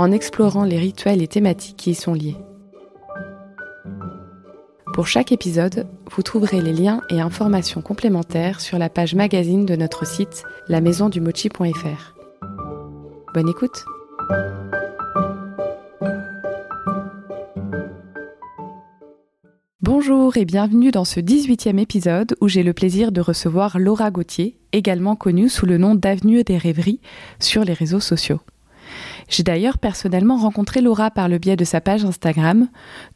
en explorant les rituels et thématiques qui y sont liés. Pour chaque épisode, vous trouverez les liens et informations complémentaires sur la page magazine de notre site lamaisondumochi.fr. Bonne écoute Bonjour et bienvenue dans ce 18e épisode où j'ai le plaisir de recevoir Laura Gauthier, également connue sous le nom d'Avenue des Rêveries sur les réseaux sociaux. J'ai d'ailleurs personnellement rencontré Laura par le biais de sa page Instagram,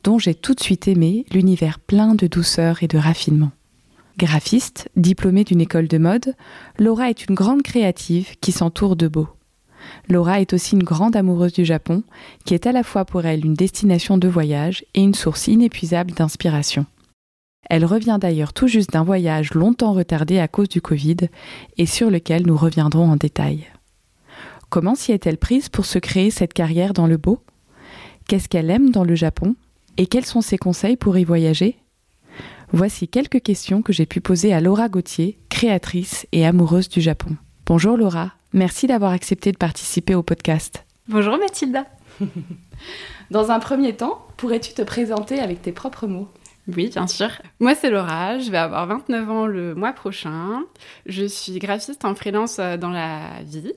dont j'ai tout de suite aimé l'univers plein de douceur et de raffinement. Graphiste, diplômée d'une école de mode, Laura est une grande créative qui s'entoure de beau. Laura est aussi une grande amoureuse du Japon, qui est à la fois pour elle une destination de voyage et une source inépuisable d'inspiration. Elle revient d'ailleurs tout juste d'un voyage longtemps retardé à cause du Covid et sur lequel nous reviendrons en détail. Comment s'y est-elle prise pour se créer cette carrière dans le beau? Qu'est-ce qu'elle aime dans le Japon? Et quels sont ses conseils pour y voyager? Voici quelques questions que j'ai pu poser à Laura Gauthier, créatrice et amoureuse du Japon. Bonjour Laura, merci d'avoir accepté de participer au podcast. Bonjour Mathilda. Dans un premier temps, pourrais-tu te présenter avec tes propres mots? Oui, bien sûr. Moi, c'est Laura, je vais avoir 29 ans le mois prochain. Je suis graphiste en freelance euh, dans la vie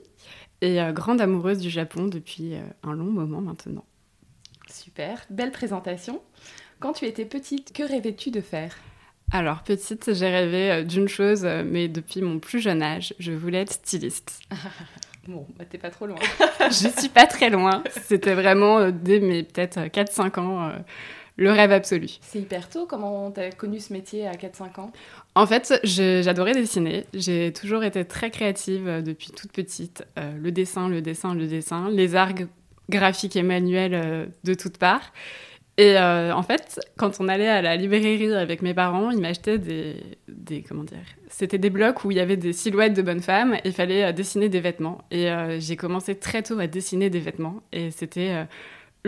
et euh, grande amoureuse du Japon depuis euh, un long moment maintenant. Super, belle présentation. Quand tu étais petite, que rêvais-tu de faire? Alors, petite, j'ai rêvé euh, d'une chose, mais depuis mon plus jeune âge, je voulais être styliste. bon, bah, t'es pas trop loin. je suis pas très loin. C'était vraiment dès mes peut-être 4-5 ans le rêve absolu. C'est hyper tôt, comment t'as connu ce métier à 4-5 ans? En fait, j'adorais dessiner. J'ai toujours été très créative euh, depuis toute petite. Euh, le dessin, le dessin, le dessin, les arts graphiques et manuels euh, de toutes parts. Et en fait, quand on allait à la librairie avec mes parents, ils m'achetaient des, des, comment dire, c'était des blocs où il y avait des silhouettes de bonnes femmes et il fallait dessiner des vêtements. Et j'ai commencé très tôt à dessiner des vêtements et c'était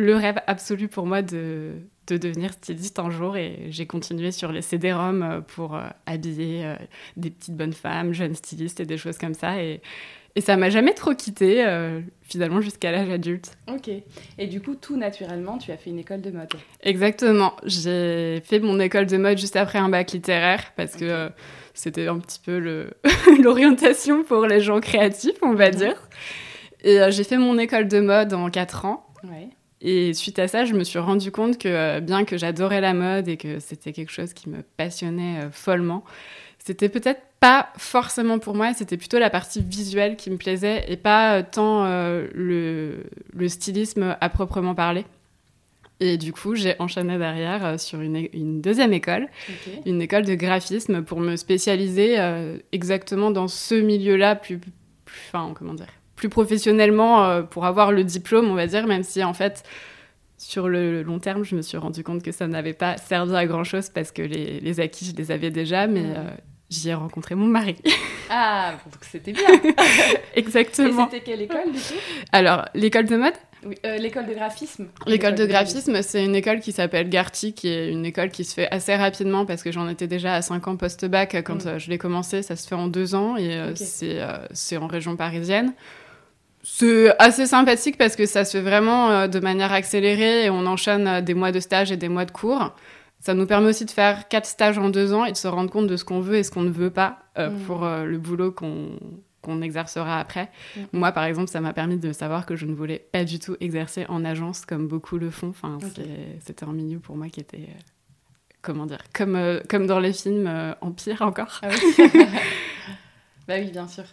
le rêve absolu pour moi de, de devenir styliste un jour et j'ai continué sur les CD-ROM euh, pour euh, habiller euh, des petites bonnes femmes, jeunes stylistes et des choses comme ça. Et, et ça m'a jamais trop quitté finalement jusqu'à l'âge adulte. Ok. Et du coup, tout naturellement, tu as fait une école de mode. Exactement. J'ai fait mon école de mode juste après un bac littéraire parce que c'était un petit peu l'orientation pour les gens créatifs, on va dire. Et j'ai fait mon école de mode en 4 ans. Ouais. Et suite à ça, je me suis rendu compte que euh, bien que j'adorais la mode et que c'était quelque chose qui me passionnait euh, follement, c'était peut-être pas forcément pour moi, c'était plutôt la partie visuelle qui me plaisait et pas euh, tant le, le, stylisme à proprement parler. Et du coup, j'ai enchaîné derrière sur une, une, deuxième école, une école de graphisme pour me spécialiser exactement dans ce milieu-là plus, plus, enfin, comment dire, plus professionnellement euh, pour avoir le diplôme, on va dire, même si en fait, sur le long terme, je me suis rendu compte que ça n'avait pas servi à grand chose parce que les, les acquis, je les avais déjà, mais euh, j'y ai rencontré mon mari. Ah, donc c'était bien. Exactement. Et c'était quelle école du coup? Alors, l'école de mode? Oui, euh, l'école de graphisme. L'école de, graphisme, c'est une école qui s'appelle Garty, qui est une école qui se fait assez rapidement parce que j'en étais déjà à 5 ans post-bac quand mm. je l'ai commencé. Ça se fait en 2 ans et c'est en région parisienne. C'est assez sympathique parce que ça se fait vraiment euh, de manière accélérée et on enchaîne euh, des mois de stage et des mois de cours. Ça nous permet aussi de faire quatre stages en deux ans et de se rendre compte de ce qu'on veut et ce qu'on ne veut pas euh, mm. pour le boulot qu'on exercera après. Mm. Moi, par exemple, ça m'a permis de savoir que je ne voulais pas du tout exercer en agence comme beaucoup le font. Enfin, c'était un milieu pour moi qui était, comment dire, comme, comme dans les films, en pire encore. Ah oui. bah oui, bien sûr.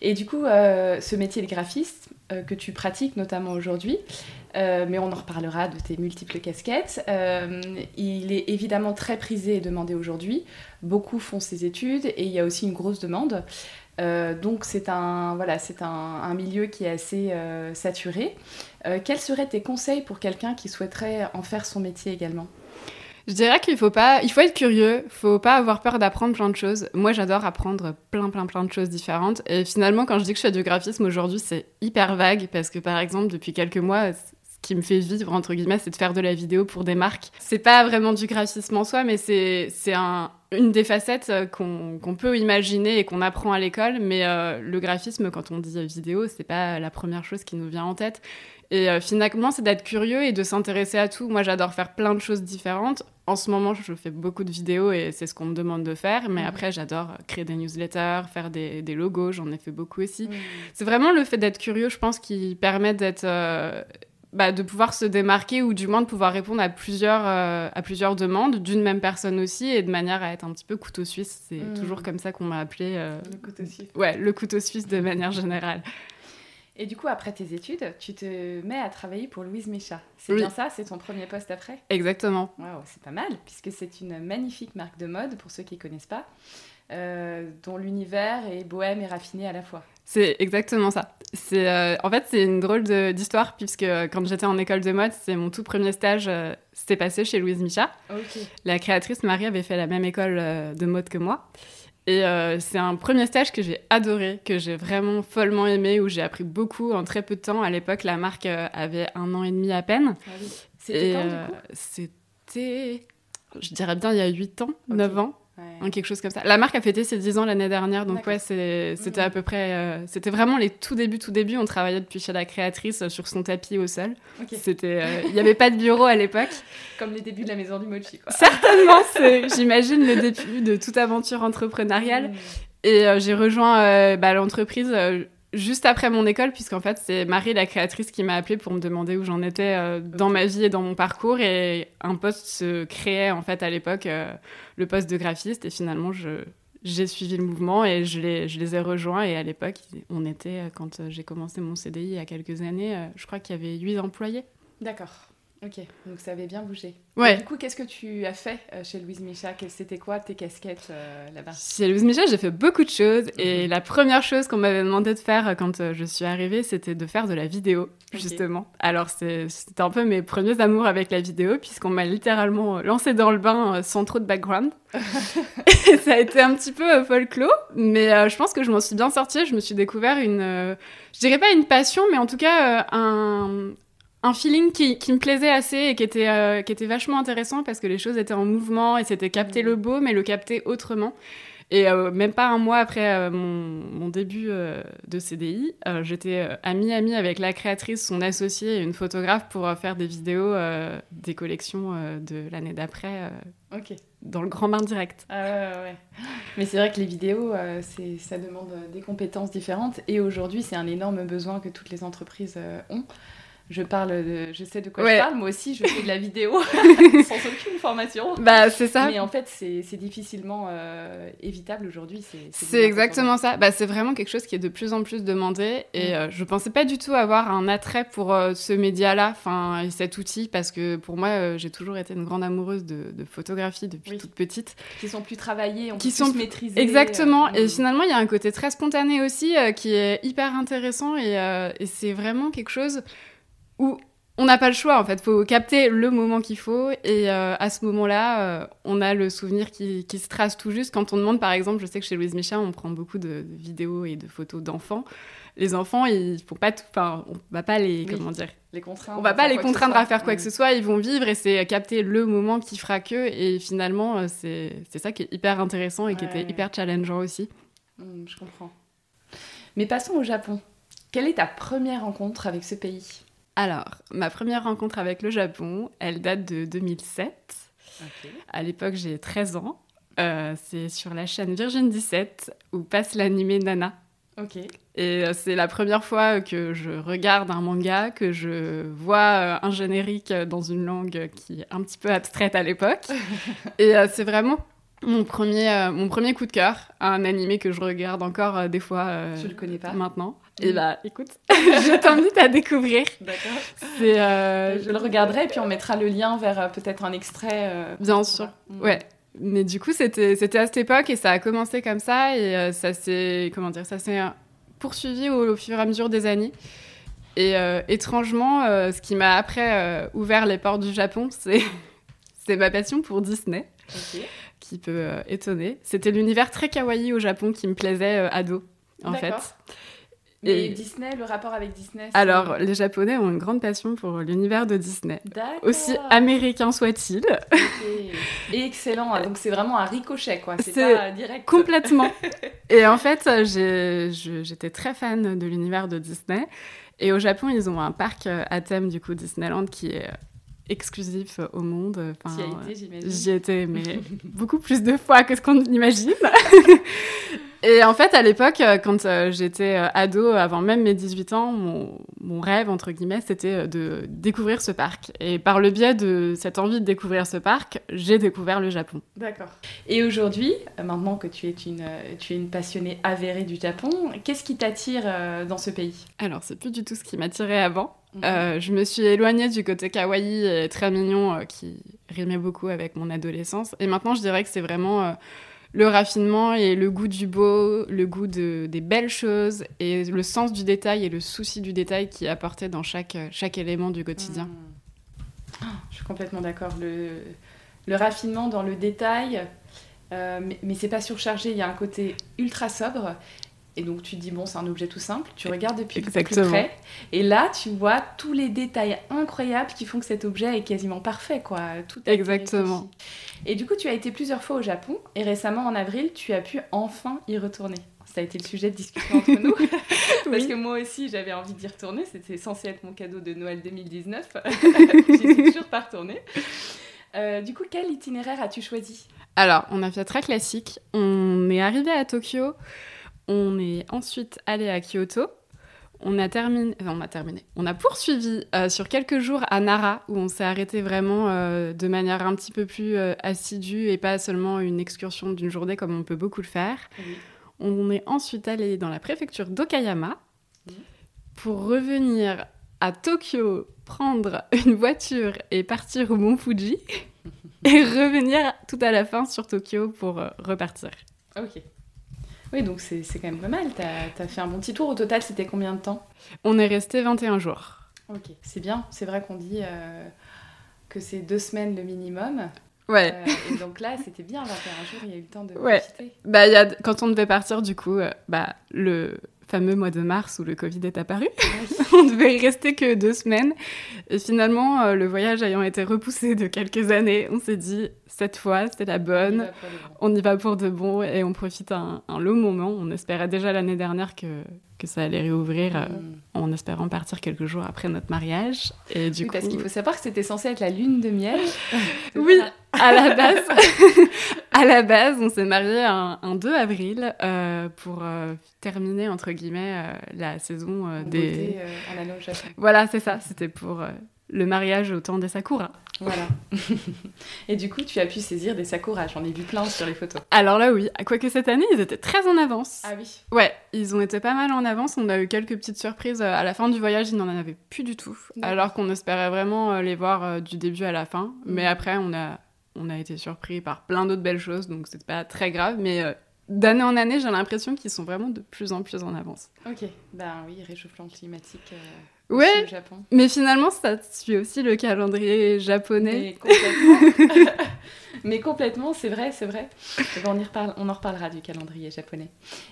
Et du coup, euh, ce métier de graphiste euh, que tu pratiques notamment aujourd'hui, euh, mais on en reparlera de tes multiples casquettes, il est évidemment très prisé et demandé aujourd'hui. Beaucoup font ces études et il y a aussi une grosse demande. donc c'est un, voilà, un, milieu qui est assez saturé. quels seraient tes conseils pour quelqu'un qui souhaiterait en faire son métier également? Je dirais qu'il faut pas, il faut être curieux, faut pas avoir peur d'apprendre plein de choses. Moi, j'adore apprendre plein, plein, plein de choses différentes. Et finalement, quand je dis que je fais du graphisme aujourd'hui, c'est hyper vague parce que par exemple, depuis quelques mois, ce qui me fait vivre entre guillemets, c'est de faire de la vidéo pour des marques. C'est pas vraiment du graphisme en soi, mais c'est un une des facettes qu'on peut imaginer et qu'on apprend à l'école, mais euh, le graphisme, quand on dit vidéo, c'est pas la première chose qui nous vient en tête. Et euh, finalement, c'est d'être curieux et de s'intéresser à tout. Moi, j'adore faire plein de choses différentes. En ce moment, je fais beaucoup de vidéos et c'est ce qu'on me demande de faire. Mais mhm. après, j'adore créer des newsletters, faire des, logos. J'en ai fait beaucoup aussi. C'est vraiment le fait d'être curieux, je pense, qui permet d'être. Euh, bah, de pouvoir se démarquer ou du moins de pouvoir répondre à plusieurs, euh, à plusieurs demandes d'une même personne aussi et de manière à être un petit peu couteau suisse. C'est mhm. toujours comme ça qu'on m'a appelé. le couteau suisse. Ouais, le couteau suisse de manière générale. Et du coup, après tes études, tu te mets à travailler pour Louise Micha. C'est bien ça C'est ton premier poste après? Exactement. Wow, c'est pas mal, puisque c'est une magnifique marque de mode, pour ceux qui ne connaissent pas, euh, dont l'univers est bohème et raffiné à la fois. C'est exactement ça. C'est euh, en fait c'est une drôle d'histoire puisque euh, quand j'étais en école de mode, c'est mon tout premier stage, c'était passé chez Louise Micha. La créatrice Marie avait fait la même école de mode que moi. Et euh, c'est un premier stage que j'ai adoré, que j'ai vraiment follement aimé, où j'ai appris beaucoup en très peu de temps. À l'époque, la marque euh, avait un an et demi à peine. Ah C'était quand, du euh, coup C'était, je dirais bien, il y a 8 ans, 9 ans. Quelque chose comme ça. La marque a fêté ses 10 ans l'année dernière, donc ouais, c'était à peu près. Euh, c'était vraiment les tout débuts, tout débuts. On travaillait depuis chez la créatrice euh, sur son tapis au sol. C'était, euh, il n'y avait pas de bureau à l'époque. Comme les débuts de la maison du mochi, quoi. Certainement, j'imagine le début de toute aventure entrepreneuriale. Mm. Et j'ai rejoint bah, l'entreprise juste après mon école, puisqu'en fait, c'est Marie, la créatrice, qui m'a appelée pour me demander où j'en étais euh, dans ma vie et dans mon parcours. Et un poste se créait, en fait, à l'époque, euh, le poste de graphiste. Et finalement, j'ai suivi le mouvement et je les, je les ai rejoints. Et à l'époque, on était, quand j'ai commencé mon CDI il y a quelques années, euh, je crois qu'il y avait huit employés. D'accord. Ok, donc ça avait bien bougé. Ouais. du coup, qu'est-ce que tu as fait euh, chez Louise Micha? C'était quoi tes casquettes euh, là-bas? Chez Louise Micha, j'ai fait beaucoup de choses. Et mhm. la première chose qu'on m'avait demandé de faire euh, quand je suis arrivée, c'était de faire de la vidéo, justement. Alors, c'était un peu mes premiers amours avec la vidéo, puisqu'on m'a littéralement lancé dans le bain sans trop de background. et ça a été un petit peu folklore, mais je pense que je m'en suis bien sortie. Je me suis découvert une, je dirais pas une passion, mais en tout cas un, un feeling qui, qui, me plaisait assez et qui était, euh, qui était vachement intéressant parce que les choses étaient en mouvement et c'était capter mm. le beau, mais le capter autrement. Et euh, même pas un mois après euh, mon, mon, début de CDI, j'étais amie-amie avec la créatrice, son associé et une photographe pour faire des vidéos des collections de l'année d'après dans le grand bain direct. Ah ouais, ouais. Mais c'est vrai que les vidéos, c'est ça demande des compétences différentes et aujourd'hui, c'est un énorme besoin que toutes les entreprises ont je parle de, je sais de quoi je parle. Moi aussi, je fais de la vidéo sans aucune formation. Bah, c'est ça. Mais en fait, c'est difficilement euh, évitable aujourd'hui. C'est exactement ça. Bah, c'est vraiment quelque chose qui est de plus en plus demandé. Et mm. euh, je pensais pas du tout avoir un attrait pour euh, ce média-là, enfin, cet outil, parce que pour moi, j'ai toujours été une grande amoureuse de, photographie depuis toute petite. Qui sont plus travaillées, qui sont plus maîtrisées. Exactement. Et mm. finalement, il y a un côté très spontané aussi qui est hyper intéressant et, et c'est vraiment quelque chose où on n'a pas le choix en fait, faut capter le moment qu'il faut et euh, à ce moment-là, euh, on a le souvenir qui, se trace tout juste. Quand on demande par exemple, je sais que chez Louise Michel, on prend beaucoup de, vidéos et de photos d'enfants. Les enfants, ils font pas tout, enfin, on va pas les, comment dire, les contraindre. On va pas les contraindre à faire quoi que ce soit. Ils vont vivre et c'est capter le moment qui fera que. Et finalement, euh, c'est ça qui est hyper intéressant et qui était hyper challengeant aussi. Mmh, je comprends. Mais passons au Japon. Quelle est ta première rencontre avec ce pays? Alors, ma première rencontre avec le Japon, elle date de 2007. À l'époque, j'ai 13 ans. Euh, c'est sur la chaîne Virgin 17 où passe l'animé Nana. Ok. Et euh, c'est la première fois que je regarde un manga, que je vois euh, un générique dans une langue qui est un petit peu abstraite à l'époque. Et c'est vraiment mon premier, mon premier coup de cœur, un animé que je regarde encore des fois. Je le connais pas? Maintenant. Et mm. bah, écoute, je t'invite à découvrir. D'accord. je le regarderai et puis on mettra le lien vers peut-être un extrait. Bien sûr. Mm. Ouais. Mais du coup, c'était c'était à cette époque et ça a commencé comme ça et euh, ça s'est comment dire ça s'est poursuivi au, au fur et à mesure des années. Et euh, étrangement, euh, ce qui m'a après euh, ouvert les portes du Japon, c'est c'est ma passion pour Disney, qui peut euh, étonner. C'était l'univers très kawaii au Japon qui me plaisait euh, ado, en fait. Et- Disney, le rapport avec Disney Alors, les Japonais ont une grande passion pour l'univers de Disney. D'accord. Aussi américain soit-il. Et excellent. Donc c'est vraiment un ricochet, quoi. C'est pas direct. Complètement. Et en fait, j'étais très fan de l'univers de Disney. Et au Japon, ils ont un parc euh, à thème, du coup, Disneyland, qui est exclusif au monde. Enfin. J'y étais, mais beaucoup plus de fois que ce qu'on imagine. Et en fait, à l'époque, euh, quand euh, j'étais euh, ado, avant même mes 18 ans, mon, mon rêve, entre guillemets, c'était de découvrir ce parc. Et par le biais de cette envie de découvrir ce parc, j'ai découvert le Japon. D'accord. Et aujourd'hui, maintenant que tu es une, tu es une passionnée avérée du Japon, qu'est-ce qui t'attire dans ce pays? Alors, c'est plus du tout ce qui m'attirait avant. Mhm. Euh, je me suis éloignée du côté kawaii et très mignon euh, qui rimait beaucoup avec mon adolescence. Et maintenant, je dirais que c'est vraiment euh, le raffinement et le goût du beau, le goût de, des belles choses et le sens du détail et le souci du détail qui est apporté dans chaque, chaque élément du quotidien. Hmm. Je suis complètement d'accord. Le, le raffinement dans le détail, euh, mais, mais c'est pas surchargé. Il y a un côté ultra sobre. Et donc tu te dis, bon, c'est un objet tout simple. Tu regardes depuis le plus Exactement. près. Et là, tu vois tous les détails incroyables qui font que cet objet est quasiment parfait. quoi. Tout Exactement. Et du coup, tu as été plusieurs fois au Japon. Et récemment, en avril, tu as pu enfin y retourner. Ça a été le sujet de discussion entre nous. Parce Oui. que moi aussi, j'avais envie d'y retourner. C'était censé être mon cadeau de Noël 2019. J'y suis toujours pas retournée. Euh, du coup, quel itinéraire as-tu choisi? Alors, on a fait très classique. On est arrivé à Tokyo. On est ensuite allé à Kyoto. On a terminé, enfin, on a terminé. On a poursuivi euh, sur quelques jours à Nara où on s'est arrêté vraiment euh, de manière un petit peu plus euh, assidue et pas seulement une excursion d'une journée comme on peut beaucoup le faire. On est ensuite allé dans la préfecture d'Okayama pour revenir à Tokyo, prendre une voiture et partir au Mont Fuji et revenir tout à la fin sur Tokyo pour repartir. Ok. Oui, donc c'est quand même pas mal. T'as as fait un bon petit tour. Au total, c'était combien de temps? On est resté 21 jours. Ok. C'est bien. C'est vrai qu'on dit euh, que c'est deux semaines le minimum. Ouais. Euh, et donc là, c'était bien. 21 jours, il y a eu le temps de Ouais. profiter. Bah, il y a, quand on devait partir, du coup, euh, bah, le fameux mois de mars où le Covid est apparu, on devait y rester que deux semaines. Et finalement, euh, le voyage ayant été repoussé de quelques années, on s'est dit, cette fois, c'est la bonne. On y va pour de bon et on profite un, un long moment. On espérait déjà l'année dernière que, que ça allait réouvrir euh, Mm. en espérant partir quelques jours après notre mariage. Et du Oui, coup, parce qu'il faut savoir que c'était censé être la lune de miel. Oui, à la base, à la base, on s'est mariés un, un 2 avril euh, pour euh, terminer entre guillemets la saison des. beauté, au Japon. Voilà, c'est ça. C'était pour le mariage au temps des sakuras. Voilà. Et du coup, tu as pu saisir des sakuras. J'en ai vu plein sur les photos. Alors là, oui. Quoique cette année, ils étaient très en avance. Ah oui. Ouais, ils ont été pas mal en avance. On a eu quelques petites surprises. euh, À la fin du voyage, ils n'en avaient plus du tout. Alors qu'on espérait vraiment euh, les voir euh, du début à la fin. Mais Mhm. après, on a, on a été surpris par plein d'autres belles choses. Donc c'est pas très grave. Mais d'année en année, j'ai l'impression qu'ils sont vraiment de plus en plus en avance. Ok. Ben oui, réchauffement climatique euh, Ouais, au Japon. mais finalement, ça suit aussi le calendrier japonais. Mais complètement. Mais complètement, c'est vrai, c'est vrai. Eh ben, on, y reparle, on en reparlera du calendrier japonais.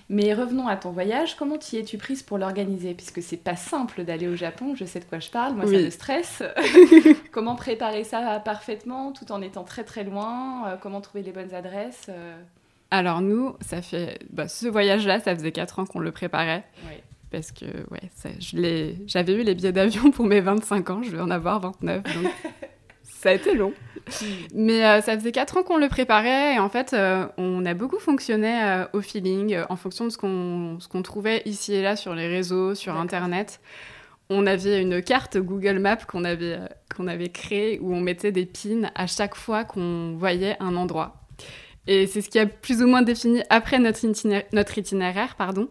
Mais revenons à ton voyage. Comment t'y es-tu prise pour l'organiser? Puisque c'est pas simple d'aller au Japon, je sais de quoi je parle, moi ça Oui. me stresse. comment préparer ça parfaitement tout en étant très très loin? Euh, Comment trouver les bonnes adresses? Euh, Alors nous, ça fait... bah, ce voyage-là, ça faisait 4 ans qu'on le préparait. Parce que ouais, ça, je l'ai- j'avais eu les billets d'avion pour mes 25 ans, je vais en avoir 29, donc ça a été long. Mais euh, ça faisait 4 ans qu'on le préparait et en fait, euh, on a beaucoup fonctionné euh, au feeling, en fonction de ce qu'on trouvait ici et là sur les réseaux, sur. Internet. On avait une carte Google Maps qu'on avait, qu'on avait créée où on mettait des pins à chaque fois qu'on voyait un endroit. Et c'est ce qui a plus ou moins défini après notre itinéraire, pardon.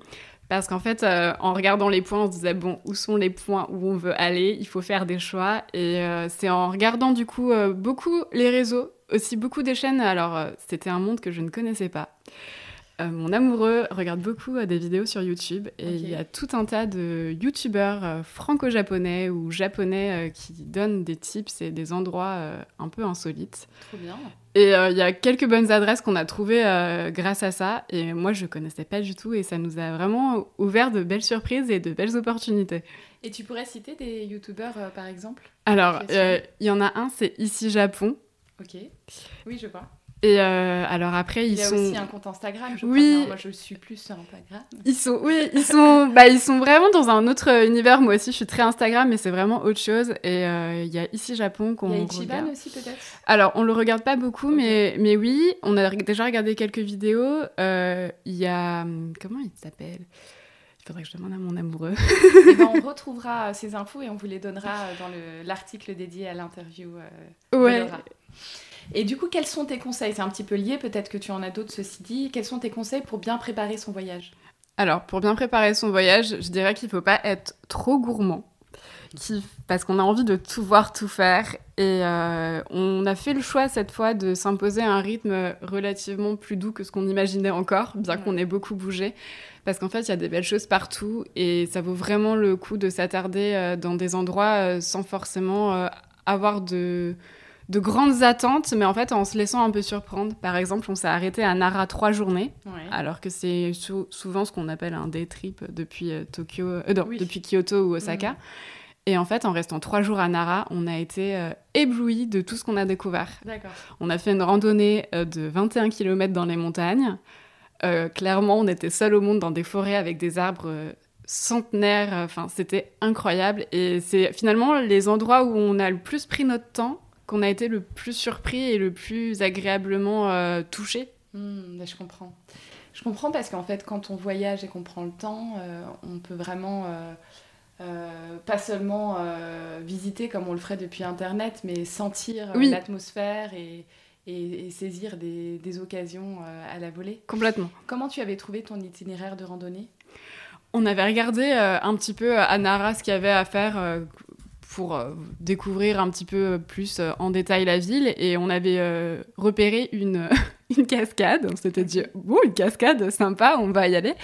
Parce qu'en fait, euh, en regardant les points, on se disait, bon, où sont les points où on veut aller? Il faut faire des choix. Et euh, c'est en regardant du coup euh, beaucoup les réseaux aussi beaucoup des chaînes. Alors, c'était un monde que je ne connaissais pas. Euh, mon amoureux regarde beaucoup euh, des vidéos sur YouTube et il y a tout un tas de youtubeurs euh, franco-japonais ou japonais qui donnent des tips et des endroits un peu insolites. Trop bien. Et il y a quelques bonnes adresses qu'on a trouvées grâce à ça. Et moi, je connaissais pas du tout et ça nous a vraiment ouvert de belles surprises et de belles opportunités. Et tu pourrais citer des youtubeurs, par exemple? Alors, il y en a un, c'est Ici Japon. Ok. Oui, je vois. Et euh, alors après, Il ils y a sont... aussi un compte Instagram, je crois. Oui. Non, moi, je suis plus sur Instagram. Ils sont, oui, ils sont, bah, ils sont vraiment dans un autre univers. Moi aussi, je suis très Instagram, mais c'est vraiment autre chose. Et euh, il y a ici Japon qu'on Il y a Ichiban regarde. aussi, peut-être? Alors, on le regarde pas beaucoup, mais, mais oui, on a déjà regardé quelques vidéos. Euh, Il y a, hum, comment il s'appelle? Il faudrait que je demande à mon amoureux. Eh ben, on retrouvera ces infos et on vous les donnera dans le- l'article dédié à l'interview Ouais. Et du coup, quels sont tes conseils? C'est un petit peu lié, peut-être que tu en as d'autres, ceci dit. Quels sont tes conseils pour bien préparer son voyage? Alors, pour bien préparer son voyage, je dirais qu'il faut pas être trop gourmand. Qui, parce qu'on a envie de tout voir, tout faire. Et euh, on a fait le choix cette fois de s'imposer un rythme relativement plus doux que ce qu'on imaginait encore, bien Ouais. qu'on ait beaucoup bougé. Parce qu'en fait, il y a des belles choses partout et ça vaut vraiment le coup de s'attarder euh, dans des endroits euh, sans forcément avoir de, de grandes attentes, mais en fait en se laissant un peu surprendre. Par exemple, on s'est arrêté à Nara trois journées alors que c'est sou- souvent ce qu'on appelle un day trip depuis euh, Tokyo, euh, non, Oui. depuis Kyoto ou Osaka. Mhm. Et en fait, en restant trois jours à Nara, on a été euh, éblouis de tout ce qu'on a découvert. On a fait une randonnée euh, de 21 km dans les montagnes. Clairement, on était seul au monde dans des forêts avec des arbres centenaires. Enfin, c'était incroyable. Et c'est finalement les endroits où on a le plus pris notre temps qu'on a été le plus surpris et le plus agréablement euh, touché. Hmm, bah, je comprends. Je comprends parce qu'en fait, quand on voyage et qu'on prend le temps, euh, on peut vraiment euh, pas seulement visiter comme on le ferait depuis Internet, mais sentir Oui. l'atmosphère et, et- et saisir des, des occasions à la volée. Complètement. Comment tu avais trouvé ton itinéraire de randonnée? On avait regardé euh, un petit peu à Nara ce qu'il y avait à faire euh, pour euh, découvrir un petit peu plus euh, en détail la ville et on avait euh, repéré une, une cascade. On s'était dit, bon, une cascade, sympa, on va y aller.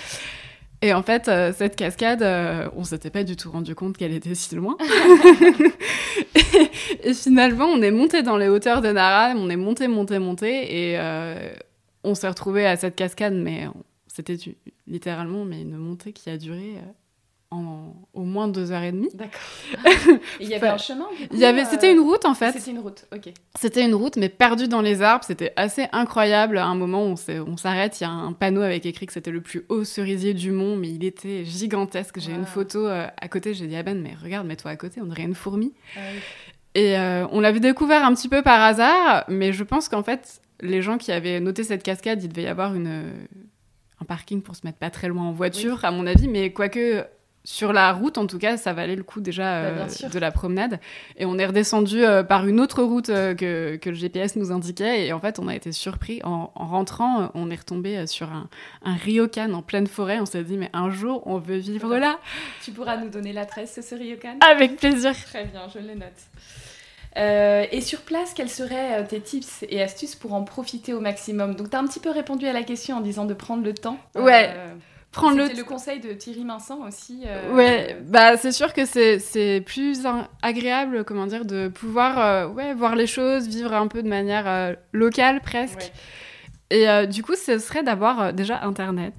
Et en fait, cette cascade, euh, on s'était pas du tout rendu compte qu'elle était si loin. et, finalement, on est monté dans les hauteurs de Nara, on est monté, monté, monté, et on s'est retrouvé à cette cascade, mais c'était littéralement mais une montée qui a duré en au moins deux heures et demie. D'accord. Il y avait un chemin Il y avait, euh, c'était une route en fait. C'était une route, ok. C'était une route, mais perdue dans les arbres. C'était assez incroyable. À un moment, on s'arrête. Il y a un panneau avec écrit que c'était le plus haut cerisier du monde, mais il était gigantesque. J'ai Wow. une photo euh, à côté. J'ai dit à Ben, mais regarde, mets-toi à côté, on dirait une fourmi. Ah oui. Et euh, on l'avait découvert un petit peu par hasard, mais je pense qu'en fait, les gens qui avaient noté cette cascade, il devait y avoir une, un parking pour se mettre pas très loin en voiture, à mon avis, mais quoique. Sur la route, en tout cas, ça valait le coup déjà Bah, euh, de la promenade. Et on est redescendu euh, par une autre route euh, que, que le GPS nous indiquait. Et en fait, on a été surpris. En, en rentrant, on est retombé sur un, un ryokan en pleine forêt. On s'est dit, mais un jour, on veut vivre là. Tu pourras nous donner l'adresse, ce ryokan? Avec plaisir. Très bien, je le note. Et sur place, quels seraient tes tips et astuces pour en profiter au maximum? Donc, tu as un petit peu répondu à la question en disant de prendre le temps. Ouais, Prendre le conseil de Thierry Vincent aussi. euh, Ouais, bah c'est sûr que c'est plus agréable, comment dire, de pouvoir euh, ouais, voir les choses, vivre un peu de manière euh, locale presque. ouais. Et euh, du coup, ce serait d'avoir déjà Internet.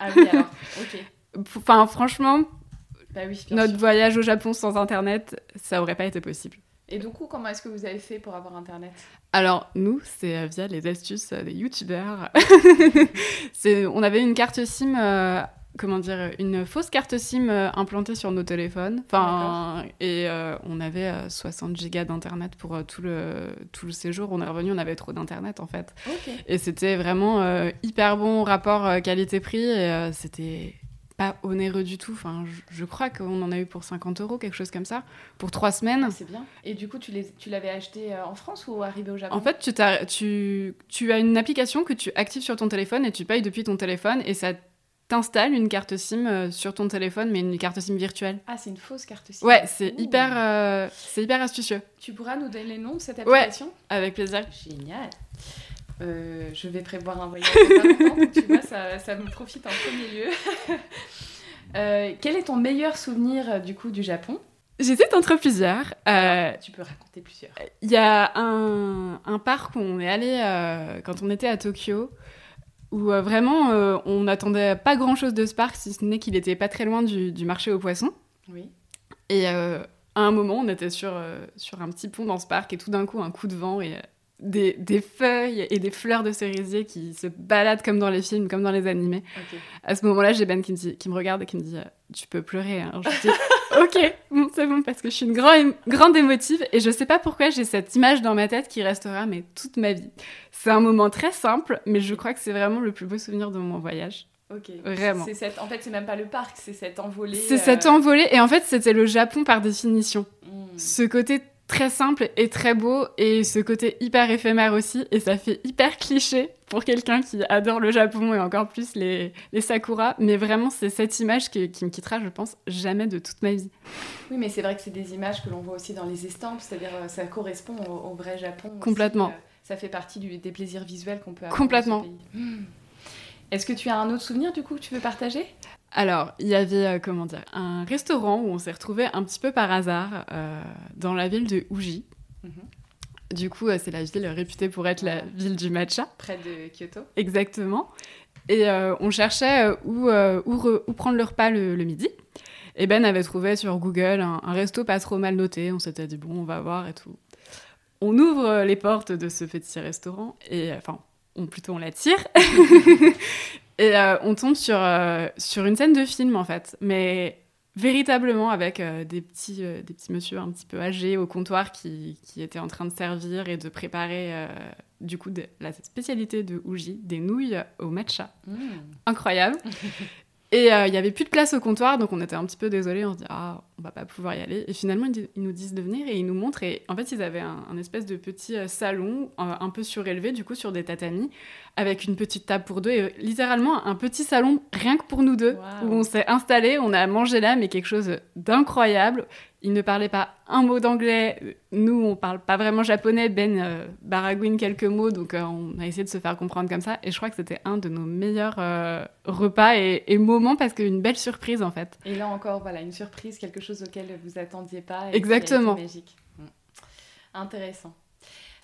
Ah oui, alors, ok. Enfin, franchement, Bah oui, notre sûr. voyage au Japon sans Internet, ça aurait pas été possible. Et du coup, comment est-ce que vous avez fait pour avoir Internet? Alors, nous, c'est euh, via les astuces euh, des youtubeurs. On avait une carte SIM, euh, comment dire, une fausse carte SIM implantée sur nos téléphones. Enfin, et euh, on avait euh, 60 gigas d'internet pour euh, tout, le, tout le séjour. On est revenu, on avait trop d'internet en fait. Et c'était vraiment hyper bon rapport qualité-prix. Et c'était pas onéreux du tout. Enfin, je, je crois qu'on en a eu pour 50 euros, quelque chose comme ça, pour trois semaines. Ah, c'est bien. Et du coup, tu les- tu l'avais acheté euh, en France ou arrivé au Japon? En fait, tu, t'as- tu, tu as une application que tu actives sur ton téléphone et tu payes depuis ton téléphone et ça t'installes une carte SIM euh, sur ton téléphone, mais une carte SIM virtuelle. Ah, c'est une fausse carte SIM. Ouais, c'est Ouh. hyper, euh, c'est hyper astucieux. Tu pourras nous donner les noms de cette Ouais. application? Avec plaisir. Génial. Euh, je vais prévoir un voyage longtemps, tu vois, ça, ça me profite en premier lieu. Euh, quel est ton meilleur souvenir euh, du coup du Japon? J'hésite entre plusieurs. Euh, Tu peux raconter plusieurs. Il y a un, un parc où on est allé quand on était à Tokyo, où vraiment on n'attendait pas grand chose de ce parc, si ce n'est qu'il était pas très loin du, du marché aux poissons. Oui. Et à un moment, on était sur, sur un petit pont dans ce parc, et tout d'un coup, un coup de vent et des, des feuilles et des fleurs de cerisier qui se baladent comme dans les films, comme dans les animés. À ce moment-là, j'ai Ben qui me, dit- qui me regarde et qui me dit euh, Tu peux pleurer. hein. Je dis Ok, bon, c'est bon, parce que je suis une grand- grande émotive et je sais pas pourquoi j'ai cette image dans ma tête qui restera mais toute ma vie. C'est un moment très simple, mais je crois que c'est vraiment le plus beau souvenir de mon voyage. Ok. Vraiment. Cette... En fait, c'est même pas le parc, c'est cette envolée. C'est euh, cette envolée et en fait, c'était le Japon par définition. hmm. Ce côté très simple et très beau et ce côté hyper éphémère aussi et ça fait hyper cliché pour quelqu'un qui adore le Japon et encore plus les, les sakuras mais vraiment c'est cette image qui, qui me quittera je pense jamais de toute ma vie Oui, mais c'est vrai que c'est des images que l'on voit aussi dans les estampes, c'est-à-dire euh, ça correspond au, au vrai Japon. Complètement. euh, ça fait partie du- des plaisirs visuels qu'on peut avoir. Complètement. dans ce pays. Hmm. Est-ce que tu as un autre souvenir du coup que tu veux partager? Alors il y avait euh, comment dire un restaurant où on s'est retrouvé un petit peu par hasard euh, dans la ville de Uji Mhm. du coup euh, c'est la ville réputée pour être la ville du matcha Près de Kyoto. Exactement. Et on cherchait où, où, re- où prendre le repas le, le midi. Et Ben avait trouvé sur Google un, un resto pas trop mal noté. On s'était dit, bon, on va voir et tout. On ouvre les portes de ce petit restaurant et, enfin, on, plutôt on la tire. et euh, on tombe sur, euh, sur une scène de film, en fait. Mais véritablement avec euh, des, petits, des petits monsieur un petit peu âgés au comptoir qui, qui étaient en train de servir et de préparer du coup de- la spécialité de Uji, des nouilles au matcha. Hmm. Incroyable. Et euh, il y avait plus de place au comptoir, donc on était un petit peu désolés. On se dit, ah, on va pas pouvoir y aller. Et finalement, ils, nous disent de venir et ils nous montrent. Et en fait, ils avaient un, un espèce de petit euh, salon, euh, un peu surélevé, du coup, sur des tatamis, avec une petite table pour deux. Et euh, littéralement, un petit salon rien que pour nous deux, où on s'est installés, on a mangé là, mais quelque chose d'incroyable. Ils ne parlaient pas un mot d'anglais. Nous, on parle pas vraiment japonais. Ben euh, baragouine quelques mots, donc euh, on a essayé de se faire comprendre comme ça. Et je crois que c'était un de nos meilleurs euh, repas et, et moments parce qu'une belle surprise en fait. Et là encore, voilà, une surprise, quelque chose auquel vous attendiez pas. et qui a été Exactement. magique. Hmm. Intéressant.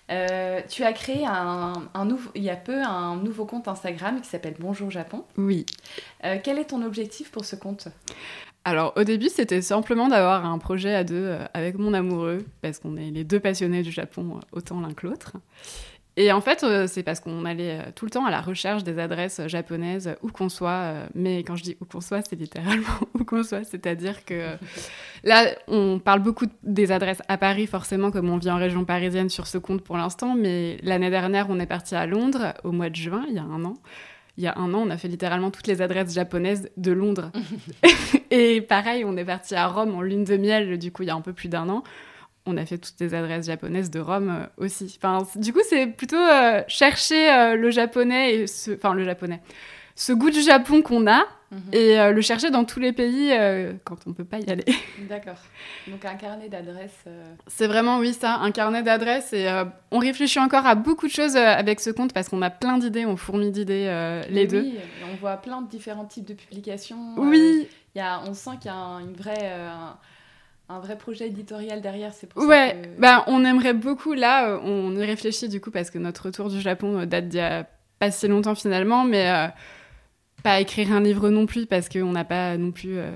Euh, tu as créé un, un nouveau, il y a peu un nouveau compte Instagram qui s'appelle Bonjour Japon. Oui. Euh, quel est ton objectif pour ce compte? Alors au début, c'était simplement d'avoir un projet à deux euh, avec mon amoureux parce qu'on est les deux passionnés du Japon euh, autant l'un que l'autre. Et en fait, euh, c'est parce qu'on allait tout le temps à la recherche des adresses japonaises, où qu'on soit. mais quand je dis où qu'on soit, c'est littéralement où qu'on soit. C'est-à-dire que là, on parle beaucoup des adresses à Paris, forcément, comme on vit en région parisienne sur ce compte pour l'instant. Mais l'année dernière, on est parti à Londres au mois de juin, il y a un an. Il y a un an, on a fait littéralement toutes les adresses japonaises de Londres. Et pareil, on est parti à Rome en lune de miel, du coup, il y a un peu plus d'un an. On a fait toutes les adresses japonaises de Rome euh, aussi. Enfin, du coup, c'est plutôt euh, chercher euh, le japonais et ce... Enfin, le japonais. Ce goût du Japon qu'on a et euh, le chercher dans tous les pays euh, quand on peut pas y aller. D'accord. Donc un carnet d'adresses. euh, C'est vraiment, oui, ça, un carnet d'adresses. Et on réfléchit encore à beaucoup de choses avec ce compte parce qu'on a plein d'idées, on fourmille d'idées les oui, deux. et on voit plein de différents types de publications. Oui, il y a, on sent qu'il y a un, une vraie, un, un vrai projet éditorial derrière. C'est pour Ouais, ça que... bah, on aimerait beaucoup. Là, on y réfléchit du coup parce que notre retour du Japon date d'il y a pas si longtemps finalement, mais euh, pas écrire un livre non plus parce qu'on n'a pas non plus euh,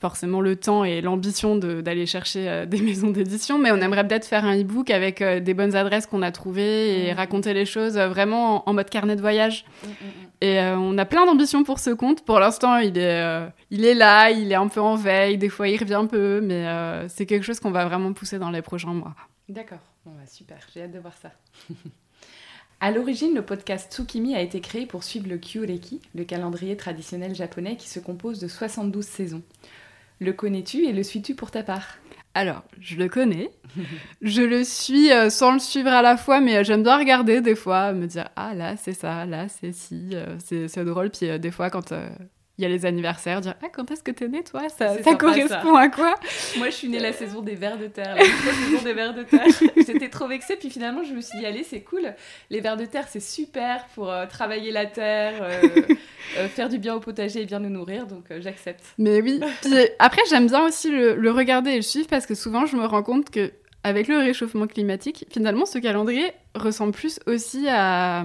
forcément le temps et l'ambition de- d'aller chercher euh, des maisons d'édition, mais on aimerait peut-être faire un e-book avec euh, des bonnes adresses qu'on a trouvées et Mhm. raconter les choses vraiment en, en mode carnet de voyage. Mm, mm, mm. Et on a plein d'ambitions pour ce compte. Pour l'instant, il est, il est là, il est un peu en veille, des fois il revient un peu, mais c'est quelque chose qu'on va vraiment pousser dans les prochains mois. D'accord, bon, bah, super, j'ai hâte de voir ça. à l'origine, le podcast Tsukimi a été créé pour suivre le Kyureki, le calendrier traditionnel japonais qui se compose de 72 saisons. Le connais-tu et le suis-tu pour ta part? Alors, je le connais. je le suis euh, sans le suivre à la fois, mais euh, j'aime bien regarder des fois, me dire Ah là, c'est ça, là, c'est ci, euh, c'est drôle. Puis euh, des fois, quand il y a les anniversaires, dire ah quand est-ce que t'es né toi? Ça, ça correspond à quoi? Moi je suis née la saison des vers de terre, la saison des vers de terre. J'étais trop vexée puis finalement je me suis dit allez c'est cool, les vers de terre c'est super pour euh, travailler la terre, euh, euh, faire du bien au potager et bien nous nourrir donc j'accepte. Mais oui. Puis, après j'aime bien aussi le, le, regarder et le suivre parce que souvent je me rends compte que avec le réchauffement climatique finalement ce calendrier ressemble plus aussi à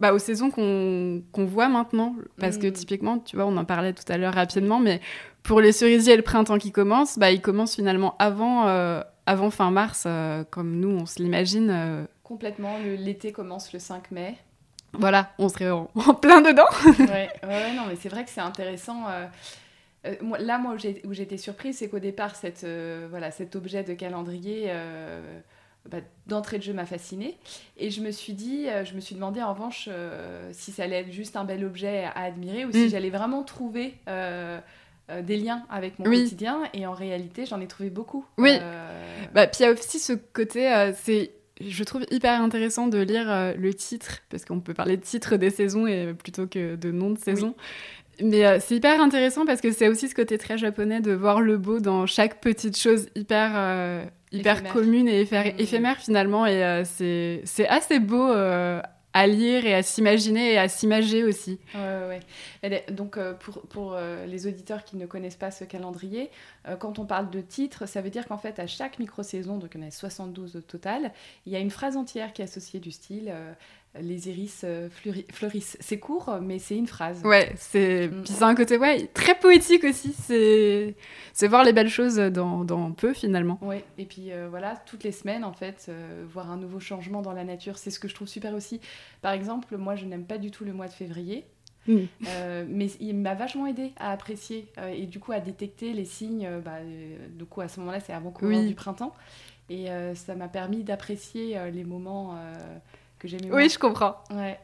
bah, aux saisons qu'on voit maintenant. Parce que mm. typiquement, tu vois, on en parlait tout à l'heure rapidement, mais pour les cerisiers et le printemps qui commence, bah, ils commencent finalement avant, euh, avant fin mars, euh, comme nous, on se l'imagine. Euh. Complètement, l'été commence le 5 mai. Voilà, on serait en, plein dedans. ouais, ouais, non, mais c'est vrai que c'est intéressant. là, moi, où été surprise, c'est qu'au départ, cette, voilà, cet objet de calendrier bah, d'entrée de jeu m'a fascinée. Et je me suis dit, euh, je me suis demandé en revanche euh, si ça allait être juste un bel objet à, admirer ou si mm. j'allais vraiment trouver euh, des liens avec mon quotidien. Et en réalité, j'en ai trouvé beaucoup. Oui. Bah, puis il y a aussi ce côté, c'est je trouve hyper intéressant de lire le titre, parce qu'on peut parler de titre des saisons et, plutôt que de nom de saison. Mais c'est hyper intéressant parce que c'est aussi ce côté très japonais de voir le beau dans chaque petite chose hyper hyper commune et mmh. éphémère finalement. Et euh, c'est assez beau euh, à lire et à s'imaginer et à s'imager aussi. Ouais, ouais. Donc, euh, pour, pour les auditeurs qui ne connaissent pas ce calendrier, quand on parle de titre, ça veut dire qu'en fait, à chaque micro-saison, donc on a 72 au total, il y a une phrase entière qui est associée du style les iris euh, fleurissent. C'est court, mais c'est une phrase. Ouais, c'est mm. un côté ouais, très poétique aussi. C'est voir les belles choses dans, dans peu finalement. Ouais, et puis euh, voilà, toutes les semaines en fait, euh, voir un nouveau changement dans la nature, c'est ce que je trouve super aussi. Par exemple, moi je n'aime pas du tout le mois de février. Mm. mais il m'a vachement aidé à apprécier et du coup à détecter les signes. Bah, du coup, à ce moment-là, c'est avant courant du printemps. Et ça m'a permis d'apprécier les moments que j'aimais Oui, je comprends. Ouais.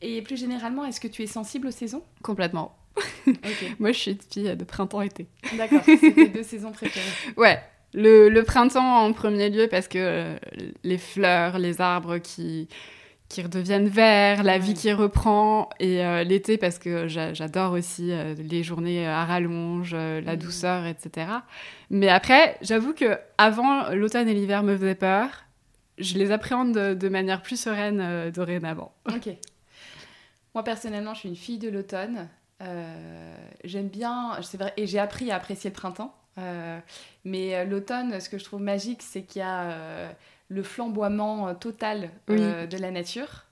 Et plus généralement, est-ce que tu es sensible aux saisons? Complètement. Moi, je suis fille de printemps-été. D'accord, c'est tes deux saisons préférées. Ouais, le, le, printemps en premier lieu parce que euh, les fleurs, les arbres qui, qui redeviennent verts, la vie qui reprend, et euh, l'été parce que j'adore aussi euh, les journées à rallonge, la mm. douceur, etc. Mais après, j'avoue que avant l'automne et l'hiver me faisaient peur je les appréhende de, manière plus sereine euh, dorénavant. Ok. Moi, personnellement, je suis une fille de l'automne. Euh, j'aime bien, c'est vrai, et j'ai appris à apprécier le printemps. Euh, mais l'automne, ce que je trouve magique, c'est qu'il y a le flamboiement total de la nature.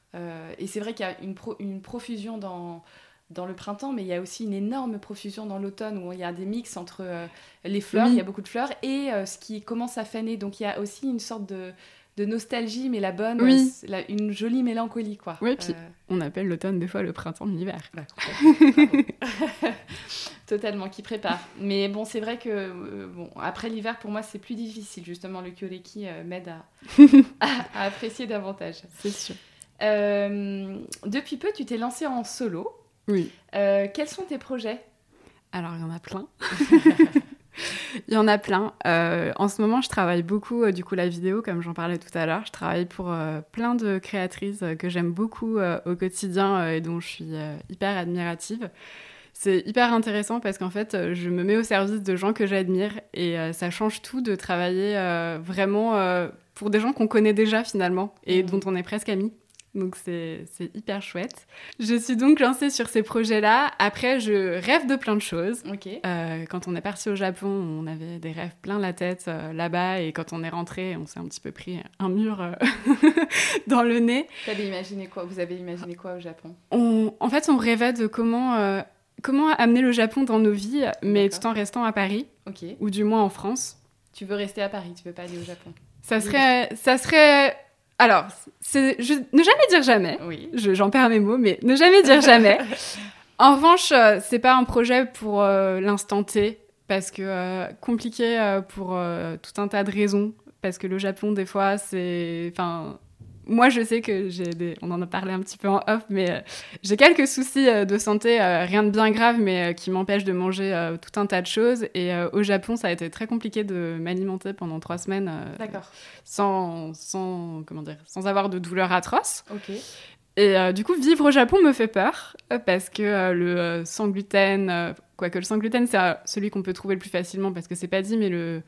et c'est vrai qu'il y a une, une profusion dans, dans le printemps, mais il y a aussi une énorme profusion dans l'automne où il y a des mix entre les fleurs, il y a beaucoup de fleurs, et ce qui commence à faner. Donc il y a aussi une sorte de, de nostalgie, mais la bonne, oui. une jolie mélancolie, quoi. Oui, puis euh, on appelle l'automne des fois le printemps de l'hiver. Bah, Totalement, qui prépare. Mais bon, c'est vrai que euh, bon, après l'hiver, pour moi, c'est plus difficile. Justement, le Kyoleki euh, m'aide à, apprécier davantage. C'est sûr. depuis peu, tu t'es lancé en solo. Oui. quels sont tes projets? Alors, il y en a plein. Il y en a plein. Euh, en ce moment, je travaille beaucoup, euh, du coup, la vidéo, comme j'en parlais tout à l'heure. Je travaille pour euh, plein de créatrices que j'aime beaucoup au quotidien et dont je suis hyper admirative. C'est hyper intéressant parce qu'en fait, je me mets au service de gens que j'admire et ça change tout de travailler vraiment pour des gens qu'on connaît déjà finalement et mmh. dont on est presque amis. Donc c'est hyper chouette. Je suis donc lancée sur ces projets-là. Après, je rêve de plein de choses. Euh, quand on est parti au Japon, on avait des rêves plein la tête euh, là-bas. Et quand on est rentré, on s'est un petit peu pris un mur euh, dans le nez. imaginé quoi? Vous avez imaginé quoi au Japon? En fait, on rêvait de comment, comment amener le Japon dans nos vies, mais tout en restant à Paris. Ou du moins en France. Tu veux rester à Paris, tu veux pas aller au Japon Ça serait... Ça serait alors, ne jamais dire jamais. Oui. J'en perds mes mots, mais ne jamais dire jamais. en revanche, euh, c'est pas un projet pour euh, l'instant T, parce que euh, compliqué pour tout un tas de raisons. Parce que le Japon, des fois, c'est. Enfin, moi, je sais que j'ai des. On en a parlé un petit peu en off, mais euh, j'ai quelques soucis euh, de santé, euh, rien de bien grave, mais qui m'empêchent de manger tout un tas de choses. Et au Japon, ça a été très compliqué de m'alimenter pendant trois semaines. Sans, sans, comment dire, sans avoir de douleurs atroces. Ok. Et euh, du coup, vivre au Japon me fait peur euh, parce que euh, le sans gluten, quoique le sans gluten, c'est celui qu'on peut trouver le plus facilement parce que c'est pas dit, mais le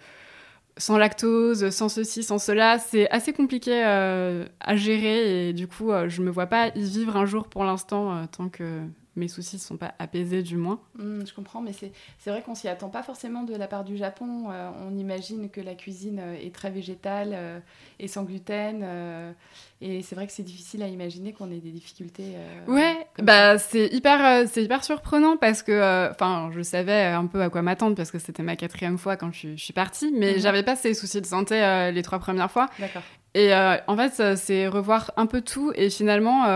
sans lactose, sans ceci, sans cela, c'est assez compliqué à gérer et du coup, je me vois pas y vivre un jour pour l'instant tant que mes soucis ne sont pas apaisés du moins. Mmh, je comprends, mais c'est vrai qu'on s'y attend pas forcément de la part du Japon. Euh, on imagine que la cuisine euh, est très végétale euh, et sans gluten. Et c'est vrai que c'est difficile à imaginer qu'on ait des difficultés. ouais, bah c'est hyper, c'est hyper surprenant parce que, enfin, je savais un peu à quoi m'attendre parce que c'était ma quatrième fois quand je, suis partie, mais mmh. j'avais pas ces soucis de santé les trois premières fois. D'accord. Et en fait, c'est revoir un peu tout et finalement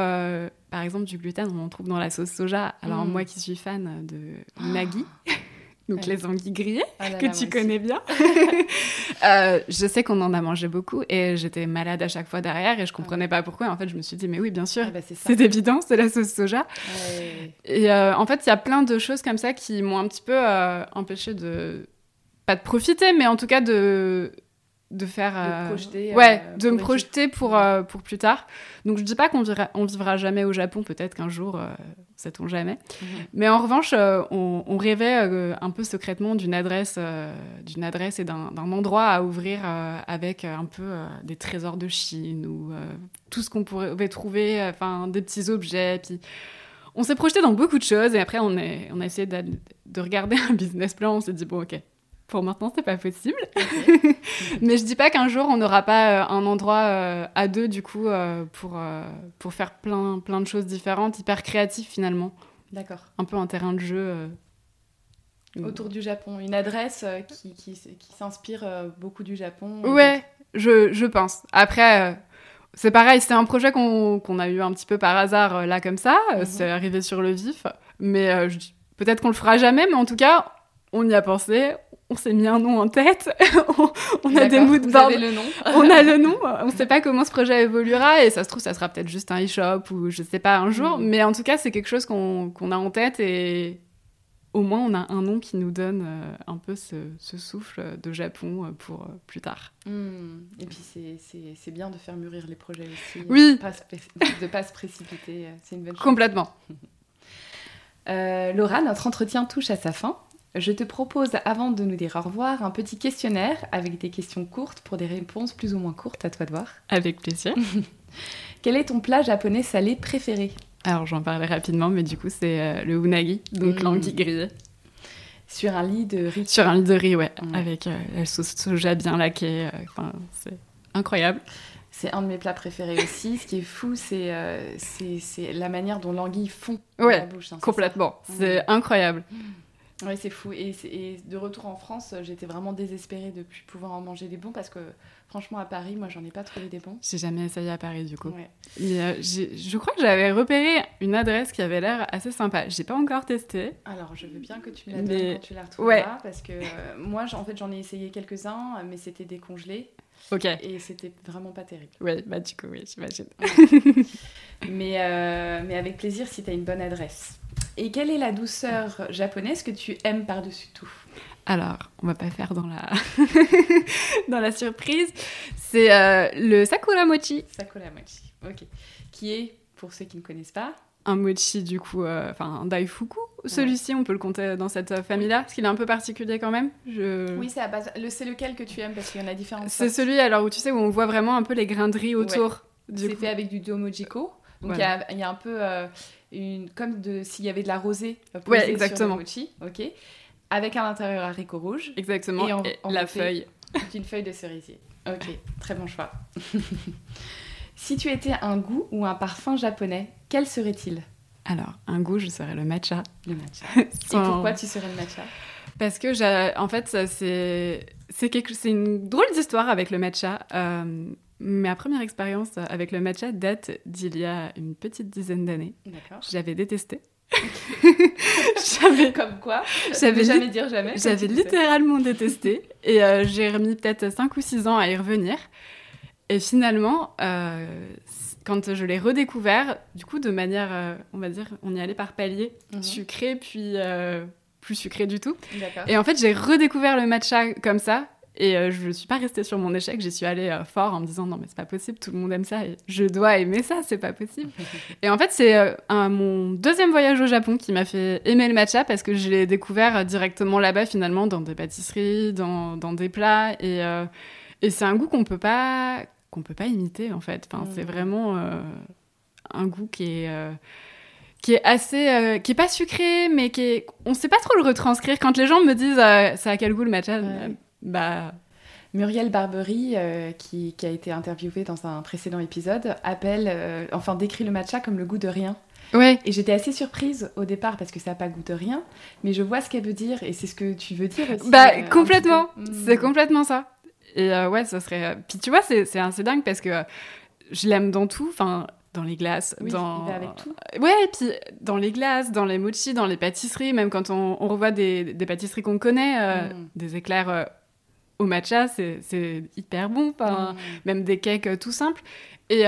par exemple, du gluten, on en trouve dans la sauce soja. Alors, mm. moi qui suis fan de Maggi, donc les anguilles grillées, ah que tu connais bien, euh, je sais qu'on en a mangé beaucoup et j'étais malade à chaque fois derrière et je comprenais pas pourquoi. En fait, je me suis dit, mais oui, bien sûr, ah bah, c'est évident, c'est la sauce soja. Et euh, en fait, il y a plein de choses comme ça qui m'ont un petit peu euh, empêché de, pas de profiter, mais en tout cas de de faire de, projeter, ouais de me projeter pour pour plus tard donc je dis pas qu'on vivra, on vivra jamais au Japon, peut-être qu'un jour, euh, sait-on jamais. Mhm. Mais en revanche, euh, on, rêvait euh, un peu secrètement d'une adresse, d'une adresse et d'un endroit à ouvrir avec un peu des trésors de Chine ou tout ce qu'on pourrait trouver, enfin des petits objets. Puis on s'est projeté dans beaucoup de choses et après on, est, on a essayé de, de regarder un business plan. On s'est dit bon ok, pour maintenant, c'est pas possible. Mais je dis pas qu'un jour, on n'aura pas euh, un endroit euh, à deux, du coup, euh, pour, pour faire plein, plein de choses différentes, hyper créatif finalement. D'accord. Un peu un terrain de jeu. Autour du Japon. Une adresse qui, qui, qui s'inspire beaucoup du Japon. Ouais, je, je pense. Après. c'est pareil, c'était un projet qu'on a eu un petit peu par hasard là comme ça, mhm. c'est arrivé sur le vif, mais peut-être qu'on le fera jamais, mais en tout cas, on y a pensé, on s'est mis un nom en tête, on, a des mood boards, le nom. on a le nom, on ne sait pas comment ce projet évoluera et ça se trouve ça sera peut-être juste un e-shop ou je sais pas un jour, mm. mais en tout cas c'est quelque chose qu'on a en tête et au moins on a un nom qui nous donne euh, un peu ce, souffle de Japon euh, pour euh, plus tard. Mm. Et puis c'est bien de faire mûrir les projets aussi, oui. de ne pas se précipiter, c'est une bonne chose. Complètement. Laura, notre entretien touche à sa fin. Je te propose, avant de nous dire au revoir, un petit questionnaire avec des questions courtes pour des réponses plus ou moins courtes, à toi de voir. Avec plaisir. Quel est ton plat japonais salé préféré? Alors j'en parlais rapidement, mais du coup c'est euh, le unagi, donc mmh. l'anguille grillée. Sur un lit de riz? Sur un lit de riz, ouais, avec euh, la sauce soja bien laquée, euh, enfin c'est incroyable. C'est un de mes plats préférés aussi. Ce qui est fou, c'est la manière dont l'anguille fond dans la bouche. Hein, complètement. C'est incroyable. Mmh. Oui, c'est fou. Et, de retour en France, j'étais vraiment désespérée de plus pouvoir en manger des bons parce que franchement, à Paris, moi, j'en ai pas trouvé des bons. J'ai jamais essayé à Paris, du coup. Euh, je crois que j'avais repéré une adresse qui avait l'air assez sympa. J'ai pas encore testé. Alors, je veux bien que tu me la donnes quand tu la retrouveras parce que euh, moi, en fait, j'en ai essayé quelques-uns, mais c'était décongelé. Ok. Et c'était vraiment pas terrible. Oui, bah du coup, oui, j'imagine. mais, euh, mais avec plaisir si tu as une bonne adresse. Et quelle est la douceur japonaise que tu aimes par-dessus tout alors, on va pas faire dans la, dans la surprise. C'est euh, le sakura mochi. Sakura mochi, ok. Qui est, pour ceux qui ne connaissent pas, un mochi du coup, euh, enfin un daifuku. Celui-ci, on peut le compter dans cette famille-là, parce qu'il est un peu particulier quand même. Je... Oui, c'est à base. Le, c'est lequel que tu aimes parce qu'il y en a différents. C'est celui alors où tu sais où on voit vraiment un peu les grains de riz autour. C'est fait avec du domojiko. Donc il y, a, y, a un peu euh, une, comme de, s'il y avait de la rosée ouais, exactement. sur le mochi, ok, avec à l'intérieur haricot rouge. Exactement, et, la feuille. D'une feuille de cerisier. Ok, très bon choix. si tu étais un goût ou un parfum japonais, quel serait-il? Alors, un goût, je serais le matcha. Le matcha. Et pourquoi tu serais le matcha? Parce que, en fait, c'est c'est quelque... une drôle d'histoire avec le matcha. Euh, Ma première expérience avec le matcha date d'il y a une petite dizaine d'années. J'avais détesté. j'avais comme quoi J'avais jamais dire jamais. J'avais littéralement détesté et euh, j'ai remis peut-être 5 ou 6 ans à y revenir. Et finalement, euh, quand je l'ai redécouvert, du coup, de manière, euh, on va dire, on y allait par palier, mhm. sucré puis plus sucré du tout. Et en fait, j'ai redécouvert le matcha comme ça Et euh, je ne suis pas restée sur mon échec, j'y suis allée euh, fort en me disant non mais c'est pas possible, tout le monde aime ça, et je dois aimer ça, c'est pas possible. et en fait c'est euh, mon deuxième voyage au Japon qui m'a fait aimer le matcha parce que je l'ai découvert directement là-bas finalement dans des pâtisseries, dans, dans des plats, et, et c'est un goût qu'on peut pas qu'on peut pas imiter en fait. Enfin, c'est mmh. vraiment un goût qui est qui est assez euh, qui est pas sucré mais qui est on sait pas trop le retranscrire quand les gens me disent euh, ça a quel goût le matcha bah Muriel Barbery, euh, qui, qui, a été interviewée dans un précédent épisode, appelle, enfin décrit le matcha comme le goût de rien. Ouais. Et j'étais assez surprise au départ parce que ça n'a pas goût de rien, mais je vois ce qu'elle veut dire et c'est ce que tu veux dire aussi. Bah complètement, c'est complètement ça. Et ouais, ça serait. Puis tu vois, c'est assez dingue parce que je l'aime dans tout. Enfin, dans les glaces, dans... avec tout. Ouais, et puis dans les glaces, dans les mochis, dans les pâtisseries, même quand on, revoit des, pâtisseries qu'on connaît, euh, mm. des éclairs euh, au matcha, c'est hyper bon, même des cakes euh, tout simples. Et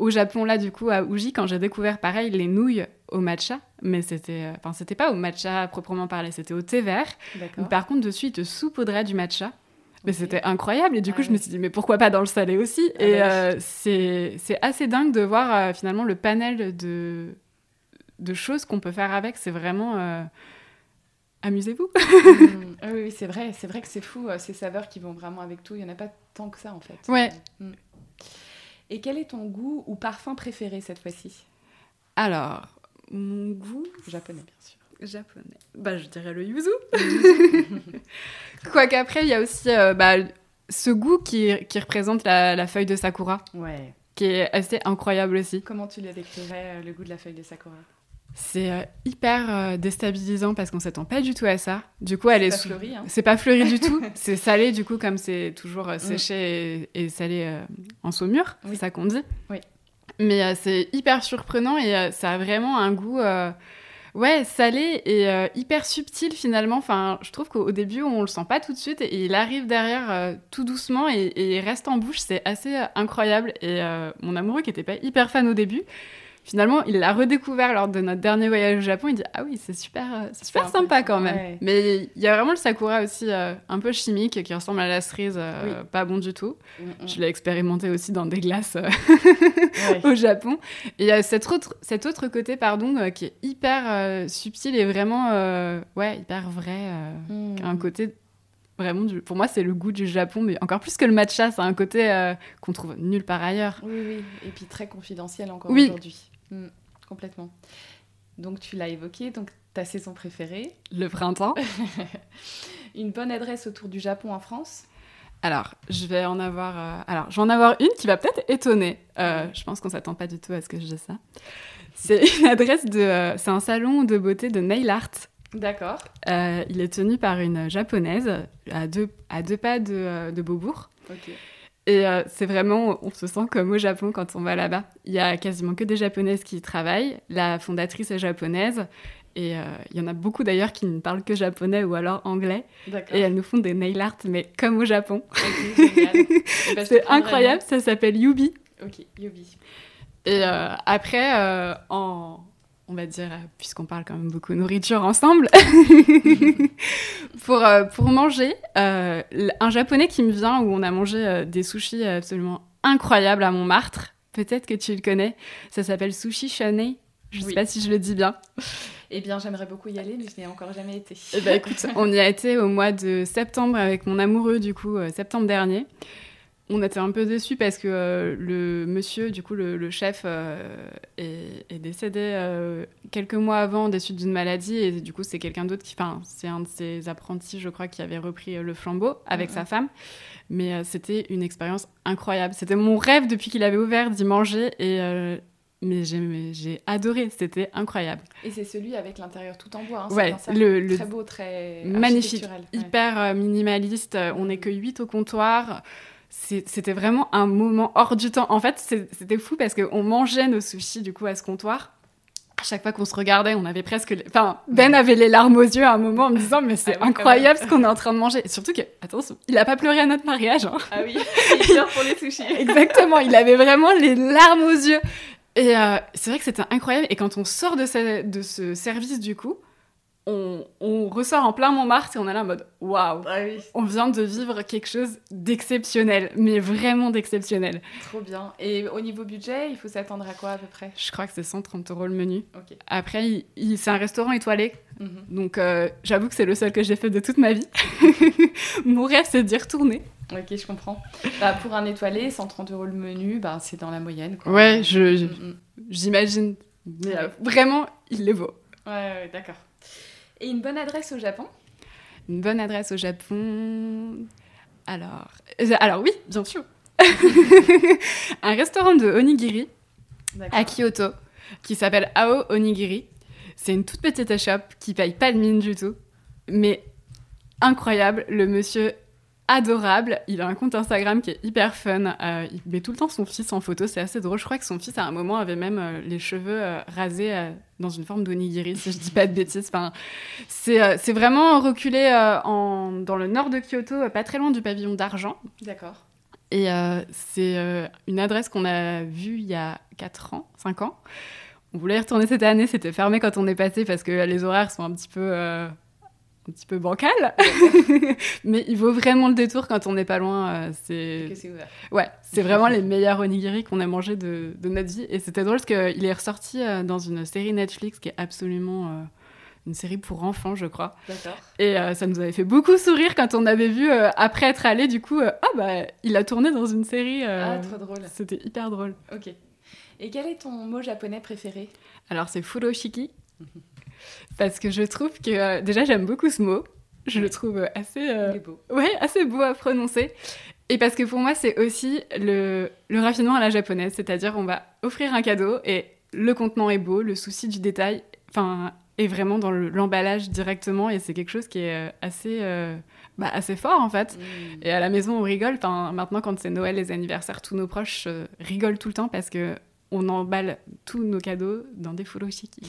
au Japon, là, du coup, à Uji, quand j'ai découvert, pareil, les nouilles au matcha, mais c'était, enfin, c'était pas au matcha proprement parlé, c'était au thé vert. Par contre, dessus, ils te saupoudraient du matcha. Mais c'était incroyable et du coup je me suis dit mais pourquoi pas dans le salé aussi? Ah et bah euh, c'est assez dingue de voir euh, finalement le panel de, de choses qu'on peut faire avec. C'est vraiment euh, amusez-vous. Mm. Ah oui, c'est vrai, c'est vrai que c'est fou ces saveurs qui vont vraiment avec tout. Il y en a pas tant que ça en fait. Ouais. Mm. Et quel est ton goût ou parfum préféré cette fois-ci? Alors mon goût japonais bien sûr japonais. Bah, je dirais le yuzu. Quoique après, il y a aussi euh, bah, ce goût qui, qui représente la, la, feuille de sakura. Ouais. Qui est assez incroyable aussi. Comment tu le décrirais, euh, le goût de la feuille de sakura? C'est euh, hyper déstabilisant parce qu'on s'attend pas du tout à ça. Du coup, elle est, pas fleuri. Hein. C'est pas fleuri du tout. c'est salé du coup comme c'est toujours mm. séché et, salé en saumure. C'est ça qu'on dit. Oui. Mais c'est hyper surprenant et ça a vraiment un goût Ouais, salé et euh, hyper subtil finalement. Enfin, je trouve qu'au début, on le sent pas tout de suite et il arrive derrière euh, tout doucement et, il reste en bouche. C'est assez euh, incroyable. Et mon amoureux qui était pas hyper fan au début, finalement, il l'a redécouvert lors de notre dernier voyage au Japon. Il dit Ah oui, c'est super, euh, c'est super sympa quand même. Mais il y a vraiment le sakura aussi euh, un peu chimique qui ressemble à la cerise, euh, pas bon du tout. Mm, mm. Je l'ai expérimenté aussi dans des glaces au Japon. Et il y a cet autre, cet autre côté pardon, qui est hyper subtil et vraiment ouais, hyper vrai. Mm. Un côté vraiment du... pour moi c'est le goût du Japon mais encore plus que le matcha c'est un côté qu'on trouve nulle part ailleurs oui oui et puis très confidentiel encore aujourd'hui Mm, complètement. Donc tu l'as évoqué, donc ta saison préférée Le printemps. une bonne adresse autour du Japon en France alors, je vais en avoir. Euh, alors, j'en avoir une qui va peut-être étonner. Euh, je pense qu'on s'attend pas du tout à ce que je dise ça. C'est une adresse de. Euh, c'est un salon de beauté de nail art. D'accord. il est tenu par une japonaise à deux, à deux pas de, de Beaubourg. Ok. Et euh, c'est vraiment, on se sent comme au Japon quand on va là-bas. Il y a quasiment que des japonaises qui y travaillent. La fondatrice est japonaise. Et euh, il y en a beaucoup d'ailleurs qui ne parlent que japonais ou alors anglais. Et elles nous font des nail art, mais comme au Japon. Ben, c'est incroyable, ça s'appelle Yubi. Ok, Yubi. Et euh, après, en, on va dire, puisqu'on parle quand même beaucoup nourriture ensemble, pour, euh, pour manger, euh, un japonais qui me vient où on a mangé euh, des sushis absolument incroyables à Montmartre. Peut-être que tu le connais. Ça s'appelle Sushi Shane. Je ne sais pas si je le dis bien. Eh bien, j'aimerais beaucoup y aller, mais je n'ai encore jamais été. Eh bien, écoute, on y a été au mois de septembre avec mon amoureux, du coup, septembre dernier on était un peu déçus parce que euh, le monsieur, du coup, le, chef, euh, est, décédé euh, quelques mois avant des suites d'une maladie. Et du coup, c'est quelqu'un d'autre qui. Enfin, c'est un de ses apprentis, je crois, qui avait repris le flambeau avec sa femme. Mais c'était une expérience incroyable. C'était mon rêve depuis qu'il avait ouvert d'y manger. Et. mais j'ai adoré, c'était incroyable. Et c'est celui avec l'intérieur tout en bois. Hein, ouais, le, très beau, très magnifique, hyper minimaliste. On n'est que 8 au comptoir c'était vraiment un moment hors du temps. En fait, c'était fou parce qu'on mangeait nos sushis du coup à ce comptoir. À chaque fois qu'on se regardait, on avait presque. Enfin, Ben avait les larmes aux yeux à un moment en me disant Mais c'est ah incroyable ce qu'on est en train de manger. Et surtout que, attention, il a pas pleuré à notre mariage. Hein. Ah oui, il pleure pour les sushis. Exactement, il avait vraiment les larmes aux yeux. Et euh, c'est vrai que c'était incroyable. Et quand on sort de ce, de ce service, du coup, on, ressort en plein Montmartre et on est là en mode waouh, ah on vient de vivre quelque chose d'exceptionnel, mais vraiment d'exceptionnel. Trop bien. Et au niveau budget, il faut s'attendre à quoi à peu près? Je crois que c'est 130 euros le menu. Après, c'est un restaurant étoilé, mhm. donc euh, j'avoue que c'est le seul que j'ai fait de toute ma vie. Mon rêve, c'est d'y retourner. Ok, je comprends. Bah, pour un étoilé, 130 euros le menu, bah, c'est dans la moyenne. Quoi. Ouais, je, mm, mm. j'imagine. Euh, vraiment, il les vaut. ouais d'accord. Et une bonne adresse au Japon? Une bonne adresse au Japon. Alors, euh, alors oui, bien sûr. un restaurant de onigiri à Kyoto qui s'appelle Ao Onigiri. C'est une toute petite échoppe qui paye pas de mine du tout, mais incroyable. Le monsieur adorable. Il a un compte Instagram qui est hyper fun. Euh, il met tout le temps son fils en photo. C'est assez drôle. Je crois que son fils, à un moment, avait même euh, les cheveux euh, rasés dans une forme d'onigiri, si je dis pas de bêtises. Enfin, c'est vraiment reculé en, dans le nord de Kyoto, pas très loin du pavillon d'argent. D'accord. Et c'est une adresse qu'on a vue il y a 4 ans, 5 ans. On voulait y retourner cette année, c'était fermé quand on est passé parce que les horaires sont un petit peu un petit peu bancal, mais il vaut vraiment le détour quand on n'est pas loin. Euh, c'est ouais, c'est vraiment les meilleurs onigiri qu'on a mangé de, de, notre vie. Et c'était drôle parce qu'il est ressorti euh, dans une série Netflix qui est absolument euh, une série pour enfants, je crois. D'accord. Et ça nous avait fait beaucoup sourire quand on avait vu après être allé. Du coup, ah bah il a tourné dans une série. ah trop drôle. C'était hyper drôle. Ok. Et quel est ton mot japonais préféré? Alors c'est furoshiki. Parce que je trouve que euh, déjà j'aime beaucoup ce mot. Je le trouve assez, euh, beau. Ouais, assez beau à prononcer. Et parce que pour moi, c'est aussi le, le raffinement à la japonaise, c'est-à-dire on va offrir un cadeau et le contenant est beau, le souci du détail, enfin, est vraiment dans l'emballage directement et c'est quelque chose qui est euh, assez, bah, assez fort en fait. Mm. Et à la maison, on rigole. maintenant, quand c'est Noël, les anniversaires, tous nos proches rigolent tout le temps parce que on emballe tous nos cadeaux dans des furoshiki.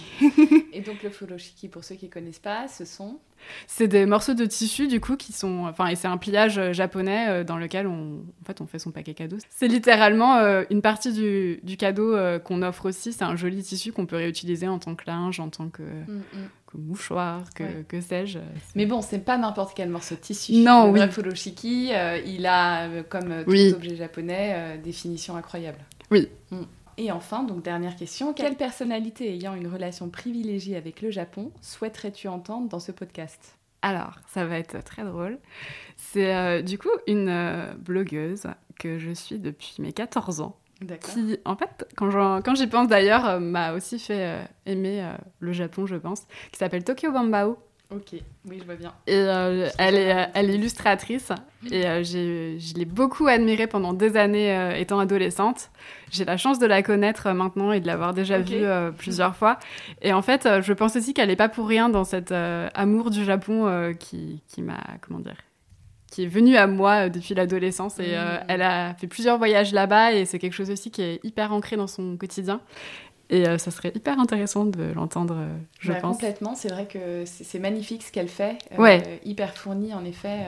et donc le furoshiki, pour ceux qui ne connaissent pas, ce sont C'est des morceaux de tissu du coup qui sont, enfin, et c'est un pliage euh, japonais euh, dans lequel on, en fait, on fait son paquet cadeau. C'est littéralement euh, une partie du, cadeau qu'on offre aussi. C'est un joli tissu qu'on peut réutiliser en tant que linge, en tant que, mm, mm. mouchoir, que, que sais-je. Mais bon, c'est pas n'importe quel morceau de tissu. Non, le furoshiki, il a, comme tout objet japonais, des finitions incroyables. Oui. Mm. Et enfin, donc dernière question, quelle personnalité ayant une relation privilégiée avec le Japon souhaiterais-tu entendre dans ce podcast? Alors, ça va être très drôle. C'est euh, du coup une euh, blogueuse que je suis depuis mes 14 ans. Qui, en fait, quand j'y pense d'ailleurs, euh, m'a aussi fait aimer le Japon, je pense, qui s'appelle Tokyo Bambao. Ok, oui, je vois bien. Et euh, elle, est, euh, elle est illustratrice et euh, je l'ai beaucoup admirée pendant des années étant adolescente. J'ai la chance de la connaître maintenant et de l'avoir déjà vue plusieurs fois. Et en fait, je pense aussi qu'elle n'est pas pour rien dans cet amour du Japon qui, qui m'a, comment dire, qui est venu à moi depuis l'adolescence et mmh. elle a fait plusieurs voyages là-bas et c'est quelque chose aussi qui est hyper ancré dans son quotidien. Et euh, ça serait hyper intéressant de l'entendre, euh, je bah, pense. Complètement, c'est vrai que c'est magnifique ce qu'elle fait. Euh, ouais. Hyper fourni, en effet.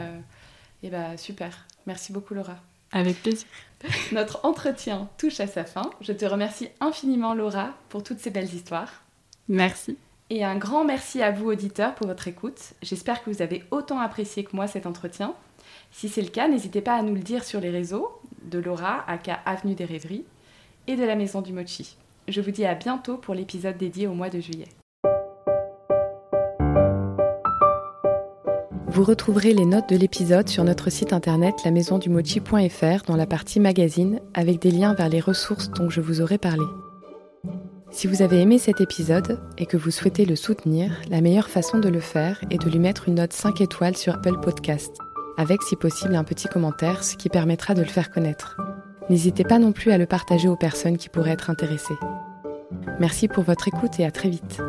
et bah super. Merci beaucoup, Laura. Avec plaisir. Notre entretien touche à sa fin. Je te remercie infiniment, Laura, pour toutes ces belles histoires. Merci. Et un grand merci à vous, auditeurs, pour votre écoute. J'espère que vous avez autant apprécié que moi cet entretien. Si c'est le cas, n'hésitez pas à nous le dire sur les réseaux de Laura, aka Avenue des Rêveries, et de la Maison du Mochi. Je vous dis à bientôt pour l'épisode dédié au mois de juillet. Vous retrouverez les notes de l'épisode sur notre site internet lamaisondumochi.fr dans la partie magazine avec des liens vers les ressources dont je vous aurai parlé. Si vous avez aimé cet épisode et que vous souhaitez le soutenir, la meilleure façon de le faire est de lui mettre une note 5 étoiles sur Apple Podcast, avec si possible un petit commentaire, ce qui permettra de le faire connaître. N'hésitez pas non plus à le partager aux personnes qui pourraient être intéressées. Merci pour votre écoute et à très vite.